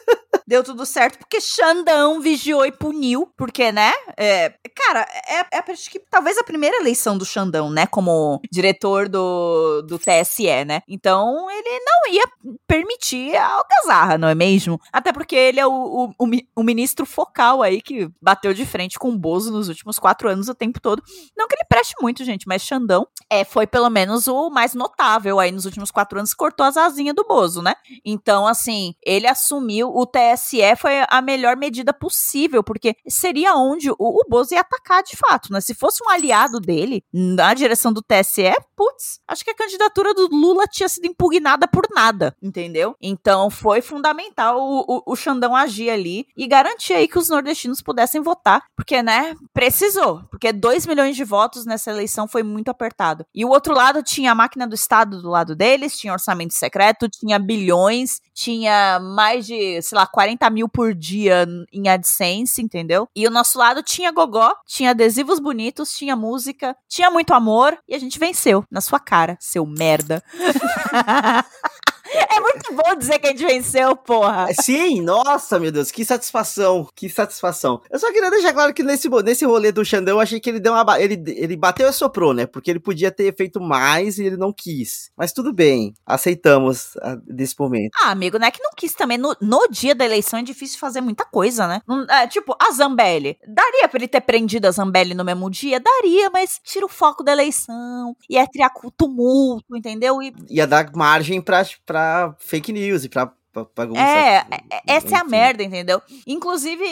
Speaker 2: Deu tudo certo porque Xandão vigiou e puniu, porque, né? É, cara, é, é acho que talvez a primeira eleição do Xandão, né? Como diretor do, do TSE, né? Então ele não ia permitir a algazarra, não é mesmo? Até porque ele é o, o, o mi- o ministro focal aí que bateu de frente com o Bozo nos últimos quatro anos o tempo todo. Não que ele preste muito, gente, mas Xandão é, foi pelo menos o mais notável aí nos últimos quatro anos, cortou as asinhas do Bozo, né? Então, assim, ele assumiu, o TSE foi a melhor medida possível, porque seria onde o, o Bozo ia atacar de fato, né? Se fosse um aliado dele na direção do TSE, putz, acho que a candidatura do Lula tinha sido impugnada por nada, entendeu? Então foi fundamental o, o, o Xandão agir ali e garantir aí que os nordestinos pudessem votar, porque, né, precisou, porque 2 milhões de votos nessa eleição foi muito apertado. E o outro lado tinha a máquina do Estado do lado deles, tinha orçamento secreto, tinha bilhões, tinha mais de, sei lá, 40 mil por dia em AdSense, entendeu? E o nosso lado tinha gogó, tinha adesivos bonitos, tinha música, tinha muito amor e a gente venceu na sua cara, seu merda. é muito bom dizer que a gente venceu, porra.
Speaker 1: Sim, nossa, meu Deus, que satisfação, que satisfação. Eu só queria deixar claro que nesse, nesse rolê do Xandão, eu achei que ele deu uma. Ele, ele bateu e soprou, né? Porque ele podia ter feito mais e ele não quis. Mas tudo bem, aceitamos ah, desse momento.
Speaker 2: Ah, amigo, não é que não quis também. No, no dia da eleição é difícil fazer muita coisa, né? Não- é, tipo, a Zambelli. Daria pra ele ter prendido a Zambelli no mesmo dia? Daria, mas tira o foco da eleição. É criar tumulto, entendeu? E
Speaker 1: Ia dar margem pra, pra fake news e pra, pra bagunça.
Speaker 2: É, é- essa é a merda, entendeu? Inclusive,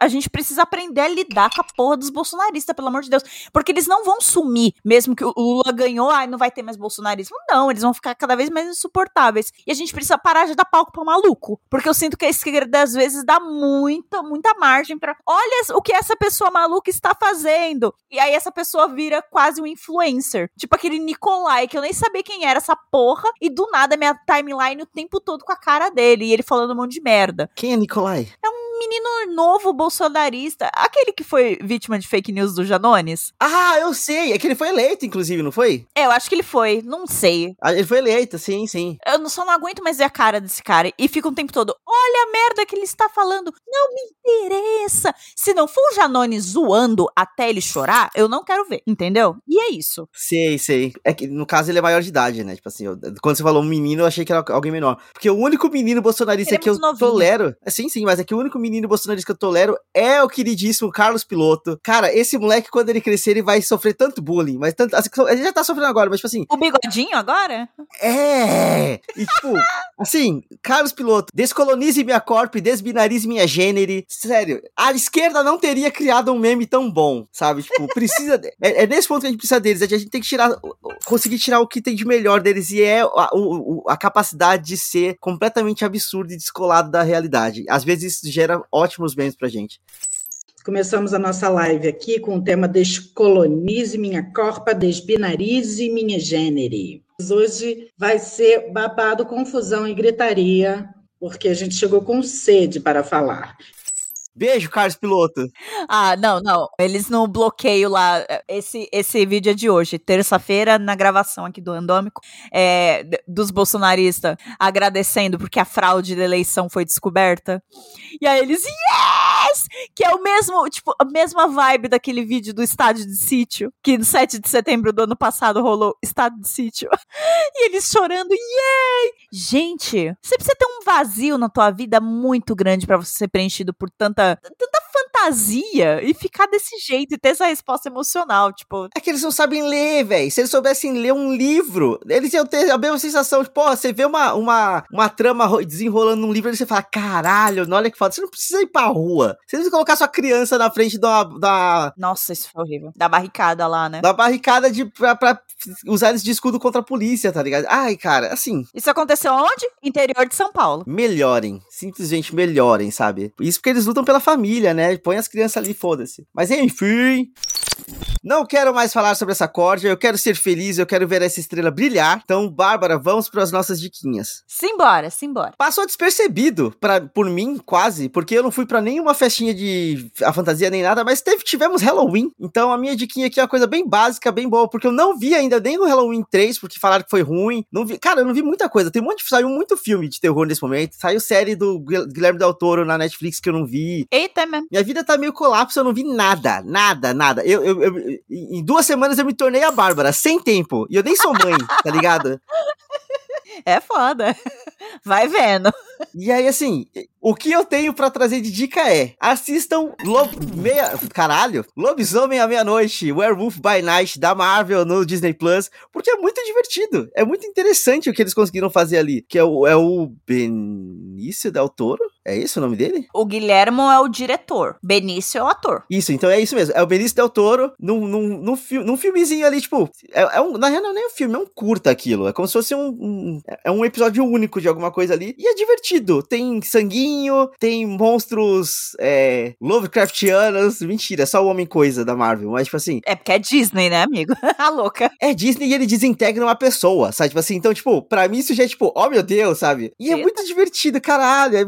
Speaker 2: a gente precisa aprender a lidar com a porra dos bolsonaristas, pelo amor de Deus. Porque eles não vão sumir, mesmo que o Lula ganhou, ai, não vai ter mais bolsonarismo. Não, eles vão ficar cada vez mais insuportáveis. E a gente precisa parar de dar palco pra maluco. Porque eu sinto que a esquerda, às vezes, dá muita, muita margem pra. Olha o que essa pessoa maluca está fazendo. E aí essa pessoa vira quase um influencer. Tipo aquele Nicolai, que eu nem sabia quem era essa porra. E do nada minha timeline o tempo todo com a cara dele. E ele falando um monte de merda
Speaker 1: Quem é Nicolai?
Speaker 2: um menino novo bolsonarista, aquele que foi vítima de fake news do Janones.
Speaker 1: Ah, eu sei. É que ele foi eleito, inclusive, não foi?
Speaker 2: É, eu acho que ele foi, não sei.
Speaker 1: Ah, Ele foi eleito, sim, sim.
Speaker 2: Eu não- só não aguento mais ver a cara desse cara. E fica um tempo todo, olha a merda que ele está falando. Não me interessa. Se não for o Janones zoando até ele chorar, eu não quero ver, entendeu? E é isso.
Speaker 1: Sei, sei. É que no caso ele é maior de idade, né? Tipo assim, eu- quando você falou um menino, eu achei que era alguém menor. Porque o único menino bolsonarista
Speaker 2: é
Speaker 1: que eu
Speaker 2: novinho.
Speaker 1: tolero. É, sim, sim, mas é que o único menino bolsonarista que eu tolero é o queridíssimo Carlos Piloto. Cara, esse moleque, quando ele crescer, ele vai sofrer tanto bullying, mas tanto. Assim, ele já tá sofrendo agora, mas tipo assim,
Speaker 2: O bigodinho agora?
Speaker 1: é! E tipo, assim, Carlos Piloto, descolonize minha corpo e desbinarize minha gênero. Sério, a esquerda não teria criado um meme tão bom, sabe? Tipo, precisa. É, é nesse ponto que a gente precisa deles. A gente tem que tirar. Conseguir tirar o que tem de melhor deles. E é a, o- a capacidade de ser completamente absurdo e descolado da realidade. Às vezes isso gera ótimos memes pra gente.
Speaker 6: Começamos a nossa live aqui com o tema Descolonize minha corpa, desbinarize minha gênero. Hoje vai ser babado, confusão e gritaria, porque a gente chegou com sede para falar.
Speaker 1: Beijo, Carlos Piloto.
Speaker 2: Ah, não, não. Eles no bloqueio lá. Esse, esse vídeo é de hoje, terça-feira, na gravação aqui do Andômico, é, dos bolsonaristas agradecendo porque a fraude da eleição foi descoberta. E aí eles, yes! Que é o mesmo, tipo, a mesma vibe daquele vídeo do estádio de sítio, que no 7 de setembro do ano passado rolou estádio de sítio. E eles chorando, yay! Gente, você precisa ter um vazio na tua vida muito grande pra você ser preenchido por tanta, tanta fantasia e ficar desse jeito e ter essa resposta emocional, tipo,
Speaker 1: É que eles não sabem ler, velho. Se eles soubessem ler um livro, eles iam ter a mesma sensação. Tipo, pô, você vê uma, uma, uma trama ro- desenrolando num livro e você fala, caralho, olha que foda. Você não precisa ir pra rua. Você não precisa colocar sua criança na frente da, da,
Speaker 2: nossa, isso foi horrível. Da barricada lá, né?
Speaker 1: da barricada de, pra, pra usar eles de escudo contra a polícia, tá ligado? Ai, cara, assim,
Speaker 2: Isso aconteceu onde? Interior de São Paulo.
Speaker 1: melhorem. Simplesmente melhorem, sabe? Isso porque eles lutam pela família, né? Põe as crianças ali, foda-se. Mas enfim. Não quero mais falar sobre essa corda, eu quero ser feliz, eu quero ver essa estrela brilhar. Então, Bárbara, vamos para as nossas diquinhas.
Speaker 2: Simbora, simbora.
Speaker 1: Passou despercebido pra, por mim, quase, porque eu não fui pra nenhuma festinha de a fantasia nem nada, mas teve, tivemos Halloween. Então a minha diquinha aqui é uma coisa bem básica, bem boa, porque eu não vi ainda nem o Halloween 3, porque falaram que foi ruim. Não vi, cara, eu não vi muita coisa. Tem um monte saiu muito filme de terror nesse momento. Saiu série do Guil- Guilherme Del Toro na Netflix que eu não vi.
Speaker 2: Eita, mesmo.
Speaker 1: Minha vida tá meio colapso, eu não vi nada, nada, nada. Eu, eu, eu- em duas semanas eu me tornei a Bárbara, sem tempo. E eu nem sou mãe, tá ligado?
Speaker 2: É foda. Vai vendo.
Speaker 1: E aí, assim, o que eu tenho pra trazer de dica é: assistam Lob... meia... Caralho, Lobisomem à Meia-Noite, Werewolf by Night da Marvel no Disney Plus, porque é muito divertido. É muito interessante o que eles conseguiram fazer ali. Que é o, é o Benício Del Toro? É esse o nome dele?
Speaker 2: O Guilhermo é o diretor. Benício é o ator.
Speaker 1: Isso, então é isso mesmo. É o Benício Del Toro num, num, num, fi- num filmezinho ali, tipo. É, é um, na real, não é nem um filme, é um curta aquilo. É como se fosse um, um- É um episódio único de alguma coisa ali. E é divertido. Tem sanguinho, tem monstros é, Lovecraftianos. Mentira, é só o Homem-Coisa da Marvel. Mas, tipo assim,
Speaker 2: É porque é Disney, né, amigo? a louca.
Speaker 1: é Disney e ele desintegra uma pessoa, sabe? Tipo assim, então, tipo, pra mim isso já é tipo, oh meu Deus, sabe? E é
Speaker 2: Eita.
Speaker 1: muito divertido, caralho. É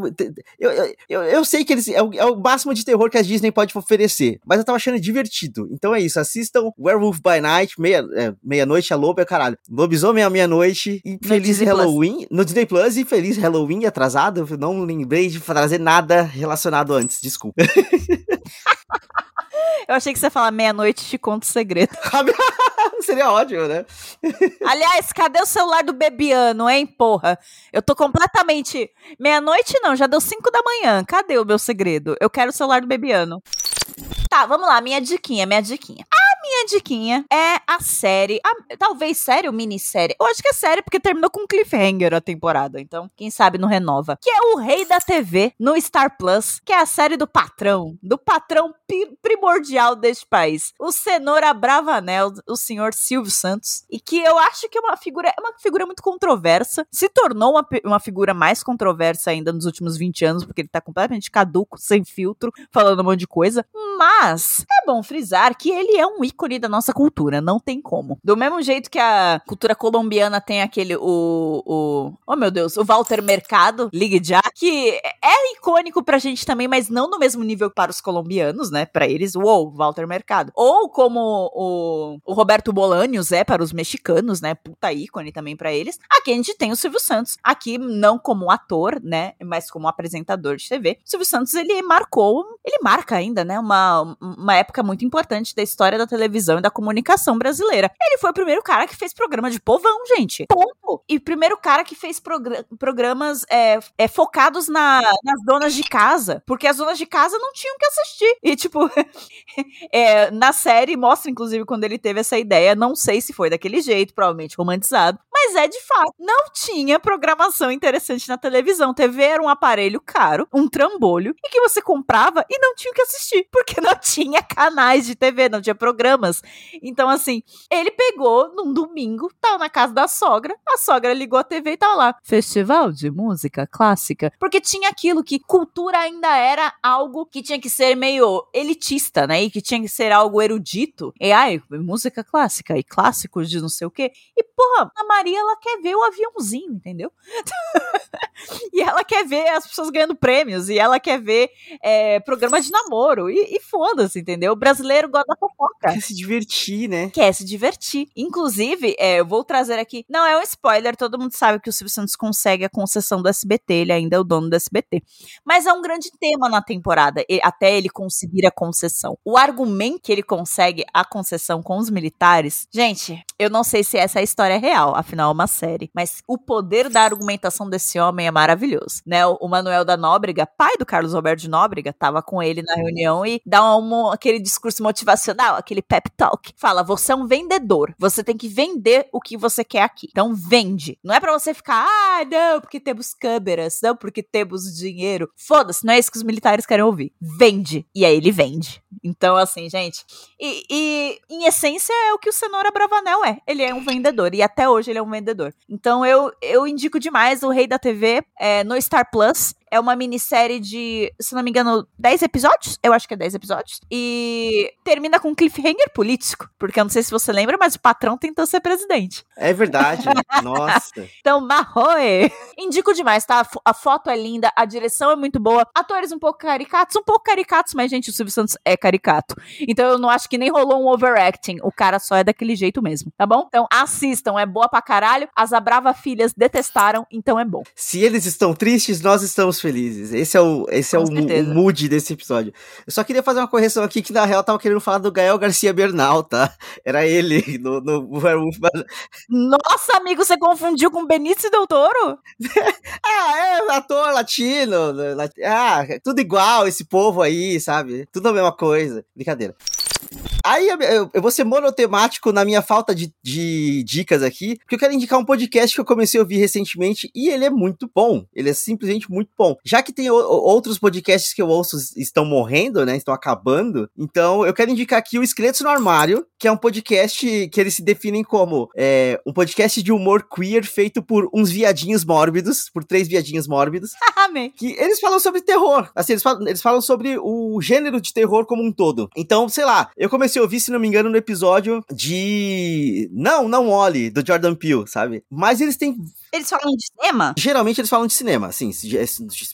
Speaker 1: Eu, eu, eu, eu sei que eles. É o, é o máximo de terror que a Disney pode oferecer, mas eu tava achando divertido. Então é isso, assistam Werewolf by Night, meia, é, meia-noite, a lobo é caralho. Lobisomem à meia-noite e feliz. Halloween. No Disney Plus e feliz Halloween atrasado. Eu não lembrei de trazer nada relacionado antes, desculpa.
Speaker 2: Eu achei que você ia falar meia-noite te conto o segredo.
Speaker 1: Seria ótimo, né?
Speaker 2: Aliás, cadê o celular do Bebiano, hein, porra? Eu tô completamente. Meia-noite não, já deu cinco da manhã. Cadê o meu segredo? Eu quero o celular do Bebiano. Tá, vamos lá, minha diquinha, minha diquinha. Minha diquinha é a série, a- talvez série ou minissérie. Eu acho que é série porque terminou com cliffhanger a temporada, então quem sabe não renova. Que é o Rei da TV no Star Plus, que é a série do patrão, do patrão primordial deste país, o Cenoura Bravanel, o senhor Silvio Santos, e que eu acho que é uma figura, é uma figura muito controversa, se tornou uma, uma figura mais controversa ainda nos últimos 20 anos, porque ele tá completamente caduco, sem filtro, falando um monte de coisa, Mas é bom frisar que ele é um ícone da nossa cultura, não tem como. Do mesmo jeito que a cultura colombiana tem aquele, o, o oh meu Deus, o Walter Mercado, Ligue Já, que é icônico pra gente também, mas não no mesmo nível para os colombianos, né? Pra eles, uou, Walter Mercado. Ou como o, o Roberto Bolanios é para os mexicanos, né? Puta ícone também para eles. Aqui a gente tem o Silvio Santos. Aqui, não como ator, né? Mas como apresentador de TV. O Silvio Santos, ele marcou, ele marca ainda, né? Uma, uma época muito importante da história da televisão e da comunicação brasileira. Ele foi o primeiro cara que fez programa de povão, gente. Ponto. E primeiro cara que fez programas é, é, focados na, nas donas de casa. Porque as donas de casa não tinham que assistir. E, tipo, é, na série mostra, inclusive, quando ele teve essa ideia. Não sei se foi daquele jeito, provavelmente romantizado. Mas é de fato. Não tinha programação interessante na televisão. TV era um aparelho caro, um trambolho, e que você comprava e não tinha que assistir. Porque não tinha canais de TV, não tinha programas. Então, assim, ele pegou num domingo, tava na casa da sogra, a sogra ligou a TV e tava lá. Festival de música clássica. Porque tinha aquilo que cultura ainda era algo que tinha que ser meio elitista, né? E que tinha que ser algo erudito. E ai, música clássica e clássicos de não sei o quê. E, porra, a Maria, ela quer ver o aviãozinho, entendeu? e ela quer ver as pessoas ganhando prêmios. E ela quer ver é, programa de namoro. E, e foda-se, entendeu? O brasileiro gosta da fofoca.
Speaker 1: Quer se divertir, né?
Speaker 2: Quer se divertir. Inclusive, é, eu vou trazer aqui. Não é um spoiler, todo mundo sabe que o Silvio Santos consegue a concessão do SBT, ele ainda é o dono do SBT. Mas é um grande tema na temporada, até ele conseguir a concessão. O argumento que ele consegue a concessão com os militares, gente, eu não sei se essa é a história real, afinal é uma série, mas o poder da argumentação desse homem é maravilhoso, né? O Manuel da Nóbrega, pai do Carlos Alberto de Nóbrega, tava com ele na reunião e dá um, aquele discurso motivacional, aquele pep talk. Fala, você é um vendedor, você tem que vender o que você quer aqui. Então vende. Não é para você ficar, ah, não, porque temos câmeras, não porque temos dinheiro. Foda-se, não é isso que os militares querem ouvir. Vende. E aí ele vende. Então, assim, gente. E, e, em essência é o que o Cenoura Bravanel é. Ele é um vendedor. E até hoje ele é um vendedor. Então eu, eu indico demais o Rei da TV é, no Star Plus. É uma minissérie de, se não me engano, 10 episódios. Eu acho que é 10 episódios. E termina com um cliffhanger político. Porque eu não sei se você lembra, mas o patrão tentou ser presidente.
Speaker 1: É verdade. Nossa.
Speaker 2: Então, Marroe. Indico demais, tá? A foto é linda, a direção é muito boa. Atores um pouco caricatos, um pouco caricatos, mas, gente, o Silvio Santos é caricato. Então eu não acho que nem rolou um overacting. O cara só é daquele jeito mesmo, tá bom? Então assistam, é boa pra caralho. As Abrava Filhas detestaram, então é bom.
Speaker 1: Se eles estão tristes, nós estamos felizes. Esse é o, esse é o, o, mood desse episódio. Eu só queria fazer uma correção aqui que na real tava querendo falar do Gael Garcia Bernal, tá? Era ele no, no Werewolf.
Speaker 2: Nossa, amigo, você confundiu com Benício Del Toro?
Speaker 1: ah, é ator latino. Ah, tudo igual esse povo aí, sabe? Tudo a mesma coisa. Brincadeira. Aí eu, eu, vou ser monotemático na minha falta de, de, dicas aqui, porque eu quero indicar um podcast que eu comecei a ouvir recentemente e ele é muito bom. Ele é simplesmente muito bom. Já que tem o, outros podcasts que eu ouço estão morrendo, né? Estão acabando. Então eu quero indicar aqui o Esqueletos no Armário, que é um podcast que eles se definem como é, um podcast de humor queer feito por uns viadinhos mórbidos, por três viadinhos mórbidos.
Speaker 2: Amém.
Speaker 1: que eles falam sobre terror. Assim, eles falam, eles falam sobre o gênero de terror como um todo. Então, sei lá, eu comecei a ouvir, se não me engano, no episódio de. Não, não olhe, do Jordan Peele, sabe? Mas eles têm
Speaker 2: eles falam de cinema?
Speaker 1: Geralmente eles falam de cinema, assim,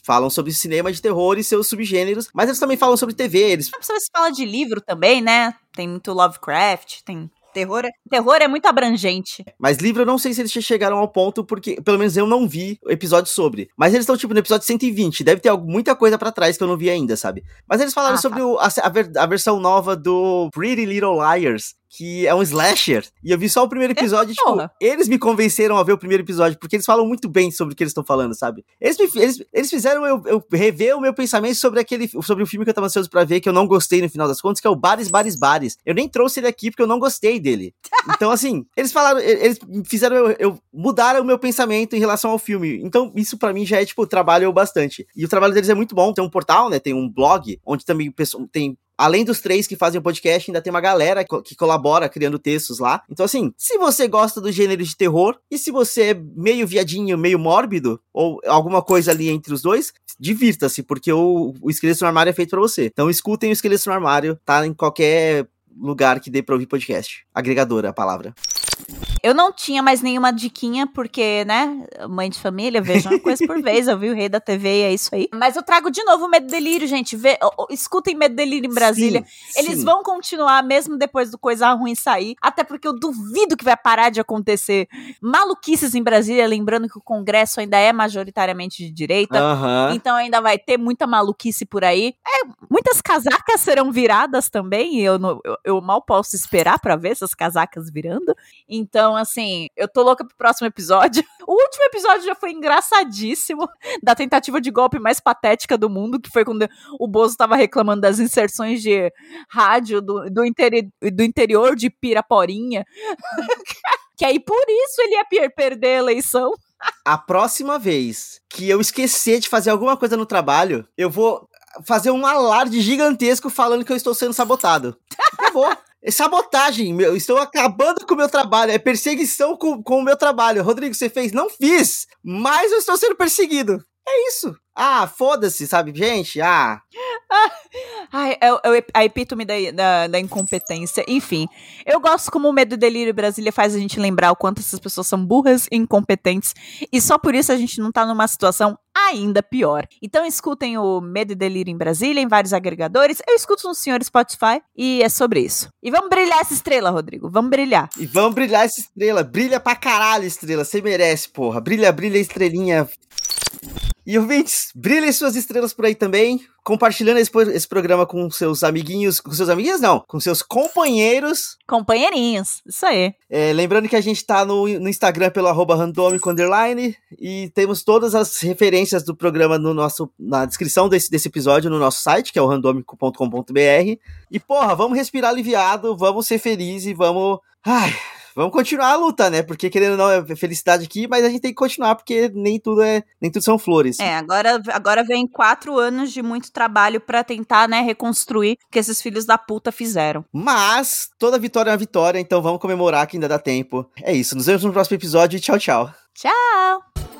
Speaker 1: falam sobre cinema de terror e seus subgêneros, mas eles também falam sobre TV, eles...
Speaker 2: Você fala de livro também, né? Tem muito Lovecraft, tem Terror é, terror é muito abrangente.
Speaker 1: Mas livro eu não sei se eles chegaram ao ponto, porque pelo menos eu não vi o episódio sobre. Mas eles estão, tipo, no episódio 120. Deve ter muita coisa para trás que eu não vi ainda, sabe? Mas eles falaram ah, sobre tá. o, a, a, a, versão nova do Pretty Little Liars, que é um slasher. E eu vi só o primeiro episódio, é, tipo, porra. eles me convenceram a ver o primeiro episódio, porque eles falam muito bem sobre o que eles estão falando, sabe? Eles, me, eles, eles fizeram eu, eu, rever o meu pensamento sobre aquele sobre o filme que eu tava ansioso pra ver, que eu não gostei no final das contas, que é o Bares, Bares, Bares. Eu nem trouxe ele aqui porque eu não gostei dele. Então, assim, eles falaram, eles fizeram eu, eu mudar o meu pensamento em relação ao filme. Então, isso para mim já é, tipo, trabalho bastante. E o trabalho deles é muito bom. Tem um portal, né? Tem um blog, onde também tem além dos três que fazem o podcast, ainda tem uma galera que colabora criando textos lá. Então, assim, se você gosta do gênero de terror, e se você é meio viadinho, meio mórbido, ou alguma coisa ali entre os dois, divirta-se, porque o, o Esqueleto no Armário é feito pra você. Então, escutem o Esqueleto no Armário, tá em qualquer lugar que dê pra ouvir podcast. Agregadora, a palavra.
Speaker 2: Eu não tinha mais nenhuma diquinha, porque, né, mãe de família, veja uma coisa por vez, eu vi o Rei da TV e é isso aí. Mas eu trago de novo o Medo Delírio, gente. Vê, escutem Medo Delírio em Brasília.
Speaker 1: Sim,
Speaker 2: Eles
Speaker 1: sim.
Speaker 2: vão continuar mesmo depois do Coisa Ruim sair, até porque eu duvido que vai parar de acontecer maluquices em Brasília, lembrando que o Congresso ainda é majoritariamente de direita. Então ainda vai ter muita maluquice por aí. É, muitas casacas serão viradas também, eu, não- eu, eu mal posso esperar pra ver essas casacas virando. Então, assim, eu tô louca pro próximo episódio. O último episódio já foi engraçadíssimo, da tentativa de golpe mais patética do mundo, que foi quando o Bozo tava reclamando das inserções de rádio do, do, interi- do interior de Piraporinha. que aí por isso ele ia per- perder a eleição.
Speaker 1: A próxima vez que eu esquecer de fazer alguma coisa no trabalho, eu vou fazer um alarde gigantesco falando que eu estou sendo sabotado. Acabou. É sabotagem, meu. Estou acabando com o meu trabalho. É perseguição com, com o meu trabalho. Rodrigo, você fez? Não fiz. Mas eu estou sendo perseguido. É isso. Ah, foda-se, sabe, gente? Ah,
Speaker 2: Ai, é, é ep- a epítome da, da, da incompetência. Enfim, eu gosto como o Medo e Delírio Brasília faz a gente lembrar o quanto essas pessoas são burras e incompetentes. E só por isso a gente não tá numa situação ainda pior. Então escutem o Medo e Delírio em Brasília, em vários agregadores. Eu escuto no senhor Spotify e é sobre isso. E vamos brilhar essa estrela, Rodrigo. Vamos brilhar.
Speaker 1: e vamos brilhar essa estrela. Brilha pra caralho, estrela. Você merece, porra. Brilha, brilha, estrelinha. E ouvintes, brilhem suas estrelas por aí também, compartilhando esse, esse programa com seus amiguinhos, com seus amiguinhos não, com seus companheiros.
Speaker 2: Companheirinhos. Isso aí.
Speaker 1: É, lembrando que a gente tá no, no Instagram pelo arroba randômico underline e temos todas as referências do programa no nosso, na descrição desse, desse episódio no nosso site, que é o randômico.com.br. E porra, vamos respirar aliviado, vamos ser felizes e vamos... Ai, vamos continuar a luta, né? Porque querendo ou não é felicidade aqui, mas a gente tem que continuar porque nem tudo é, nem tudo são flores.
Speaker 2: É, agora, agora vem quatro anos de muito trabalho pra tentar, né, reconstruir o que esses filhos da puta fizeram.
Speaker 1: Mas toda vitória é uma vitória, então vamos comemorar que ainda dá tempo. É isso, nos vemos no próximo episódio e tchau, tchau.
Speaker 2: Tchau!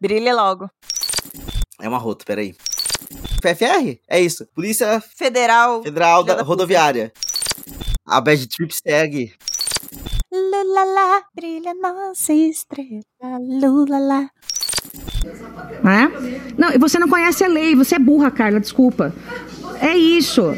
Speaker 2: Brilha logo.
Speaker 1: É uma rota, peraí. PFR? É isso. Polícia
Speaker 2: Federal.
Speaker 1: Federal da
Speaker 2: da
Speaker 1: Rodoviária. A Bad Trip segue.
Speaker 2: Lulala, brilha nossa estrela. Lulala.
Speaker 3: Não é? Não, e você não conhece a lei, você é burra, Carla, desculpa. É isso.